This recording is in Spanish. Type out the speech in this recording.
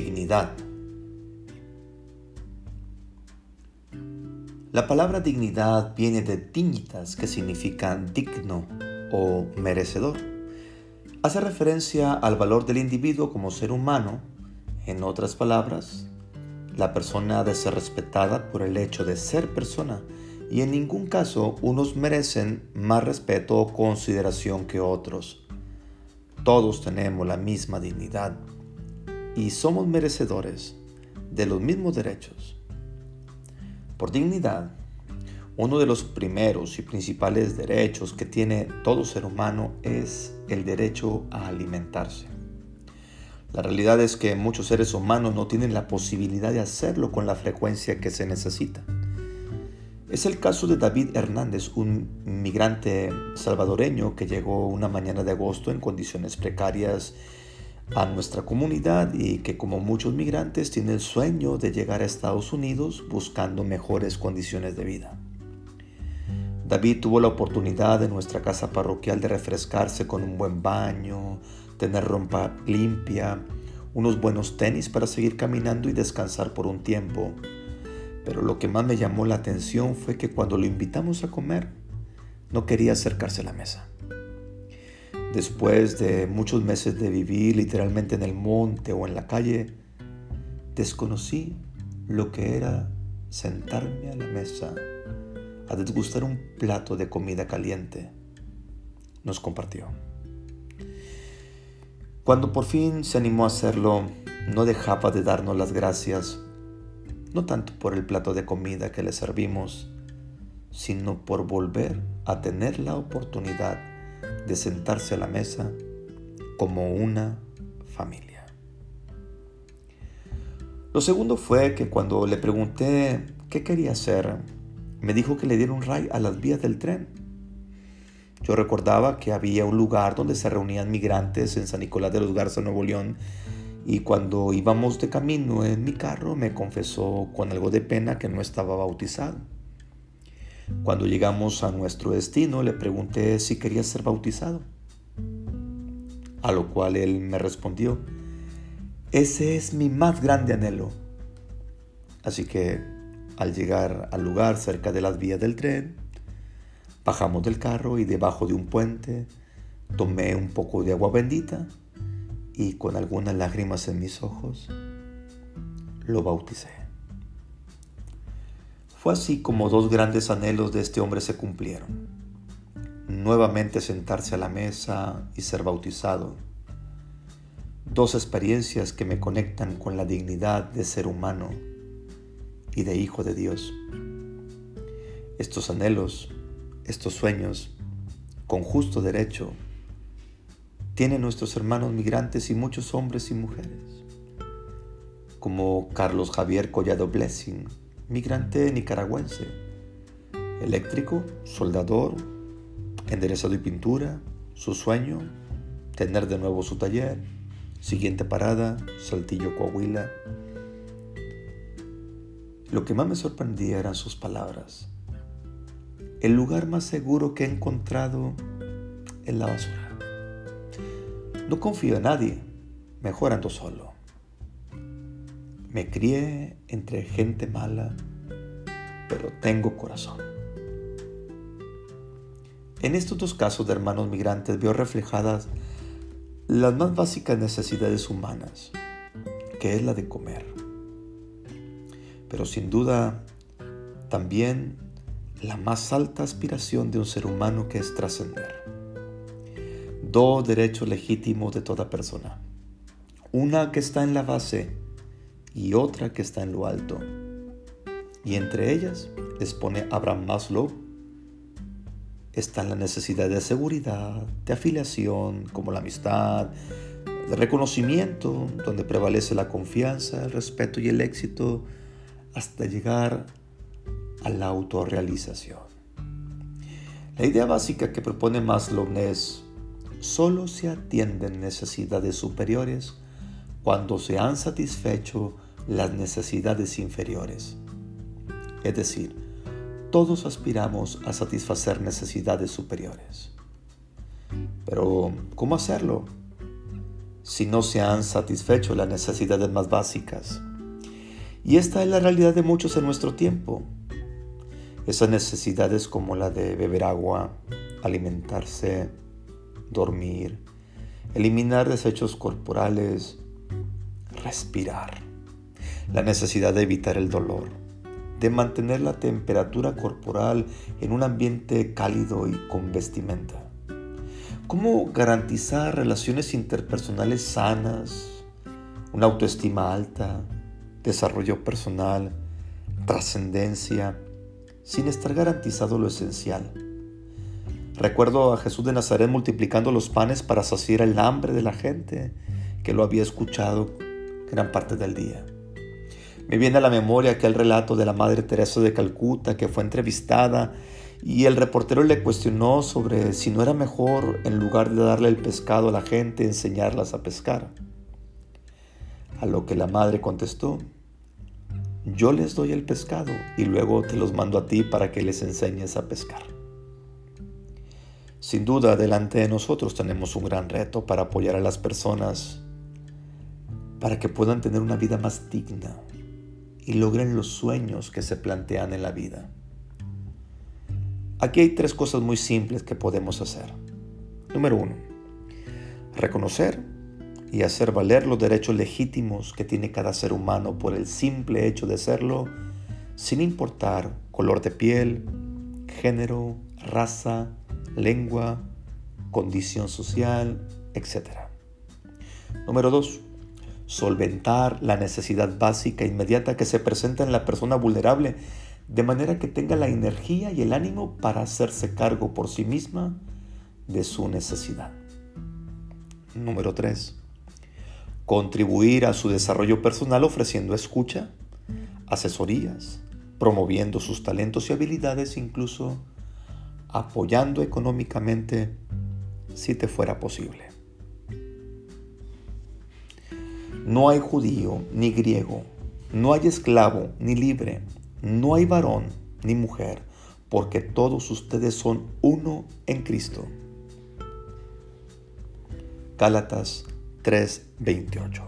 dignidad. La palabra dignidad viene de dignitas, que significa digno o merecedor. Hace referencia al valor del individuo como ser humano. En otras palabras, la persona ha de ser respetada por el hecho de ser persona y en ningún caso unos merecen más respeto o consideración que otros. Todos tenemos la misma dignidad y somos merecedores de los mismos derechos. Por dignidad, uno de los primeros y principales derechos que tiene todo ser humano es el derecho a alimentarse. La realidad es que muchos seres humanos no tienen la posibilidad de hacerlo con la frecuencia que se necesita. Es el caso de David Hernández, un migrante salvadoreño que llegó una mañana de agosto en condiciones precarias a nuestra comunidad y que como muchos migrantes tiene el sueño de llegar a Estados Unidos buscando mejores condiciones de vida. David tuvo la oportunidad en nuestra casa parroquial de refrescarse con un buen baño, tener ropa limpia, unos buenos tenis para seguir caminando y descansar por un tiempo pero lo que más me llamó la atención fue que cuando lo invitamos a comer, no quería acercarse a la mesa. Después de muchos meses de vivir literalmente en el monte o en la calle, desconocí lo que era sentarme a la mesa a desgustar un plato de comida caliente. Nos compartió. Cuando por fin se animó a hacerlo, no dejaba de darnos las gracias no tanto por el plato de comida que le servimos, sino por volver a tener la oportunidad de sentarse a la mesa como una familia. Lo segundo fue que cuando le pregunté qué quería hacer, me dijo que le diera un ray a las vías del tren. Yo recordaba que había un lugar donde se reunían migrantes en San Nicolás de los Garza, Nuevo León, y cuando íbamos de camino en mi carro me confesó con algo de pena que no estaba bautizado. Cuando llegamos a nuestro destino le pregunté si quería ser bautizado, a lo cual él me respondió, ese es mi más grande anhelo. Así que al llegar al lugar cerca de las vías del tren, bajamos del carro y debajo de un puente tomé un poco de agua bendita y con algunas lágrimas en mis ojos, lo bauticé. Así como dos grandes anhelos de este hombre se cumplieron. Nuevamente sentarse a la mesa y ser bautizado. Dos experiencias que me conectan con la dignidad de ser humano y de hijo de Dios. Estos anhelos, estos sueños, con justo derecho, tienen nuestros hermanos migrantes y muchos hombres y mujeres, como Carlos Javier Collado Blessing, migrante nicaragüense, eléctrico, soldador, enderezado y pintura, su sueño, tener de nuevo su taller, siguiente parada, Saltillo, Coahuila. Lo que más me sorprendía eran sus palabras. El lugar más seguro que he encontrado es la basura. No confío en nadie, mejor ando solo. Me crié entre gente mala, pero tengo corazón. En estos dos casos de hermanos migrantes veo reflejadas las más básicas necesidades humanas, que es la de comer. Pero sin duda también la más alta aspiración de un ser humano que es trascender dos derechos legítimos de toda persona. Una que está en la base y otra que está en lo alto. Y entre ellas, expone Abraham Maslow, está la necesidad de seguridad, de afiliación, como la amistad, de reconocimiento, donde prevalece la confianza, el respeto y el éxito, hasta llegar a la autorrealización. La idea básica que propone Maslow es solo se atienden necesidades superiores cuando se han satisfecho las necesidades inferiores. Es decir, todos aspiramos a satisfacer necesidades superiores. Pero, ¿cómo hacerlo? si no se han satisfecho las necesidades más básicas. Y esta es la realidad de muchos en nuestro tiempo. Esas necesidades como la de beber agua, alimentarse, dormir, eliminar desechos corporales, respirar, la necesidad de evitar el dolor, de mantener la temperatura corporal en un ambiente cálido y con vestimenta. ¿Cómo garantizar relaciones interpersonales sanas, una autoestima alta, desarrollo personal, trascendencia, sin estar garantizado lo esencial? Recuerdo a Jesús de Nazaret multiplicando los panes para saciar el hambre de la gente que lo había escuchado gran parte del día. Me viene a la memoria aquel relato de la Madre Teresa de Calcuta que fue entrevistada y el reportero le cuestionó sobre si no era mejor, en lugar de darle el pescado a la gente, enseñarlas a pescar. A lo que la madre contestó, yo les doy el pescado y luego te los mando a ti para que les enseñes a pescar. Sin duda, delante de nosotros tenemos un gran reto para apoyar a las personas para que puedan tener una vida más digna y logren los sueños que se plantean en la vida. Aquí hay tres cosas muy simples que podemos hacer. Número uno, reconocer y hacer valer los derechos legítimos que tiene cada ser humano por el simple hecho de serlo, sin importar color de piel, género, raza, lengua, condición social, etc. Número 2. Solventar la necesidad básica inmediata que se presenta en la persona vulnerable, de manera que tenga la energía y el ánimo para hacerse cargo por sí misma de su necesidad. Número 3. Contribuir a su desarrollo personal ofreciendo escucha, asesorías, promoviendo sus talentos y habilidades, incluso apoyando económicamente si te fuera posible. No hay judío ni griego, no hay esclavo ni libre, no hay varón ni mujer, porque todos ustedes son uno en Cristo. Gálatas 3:28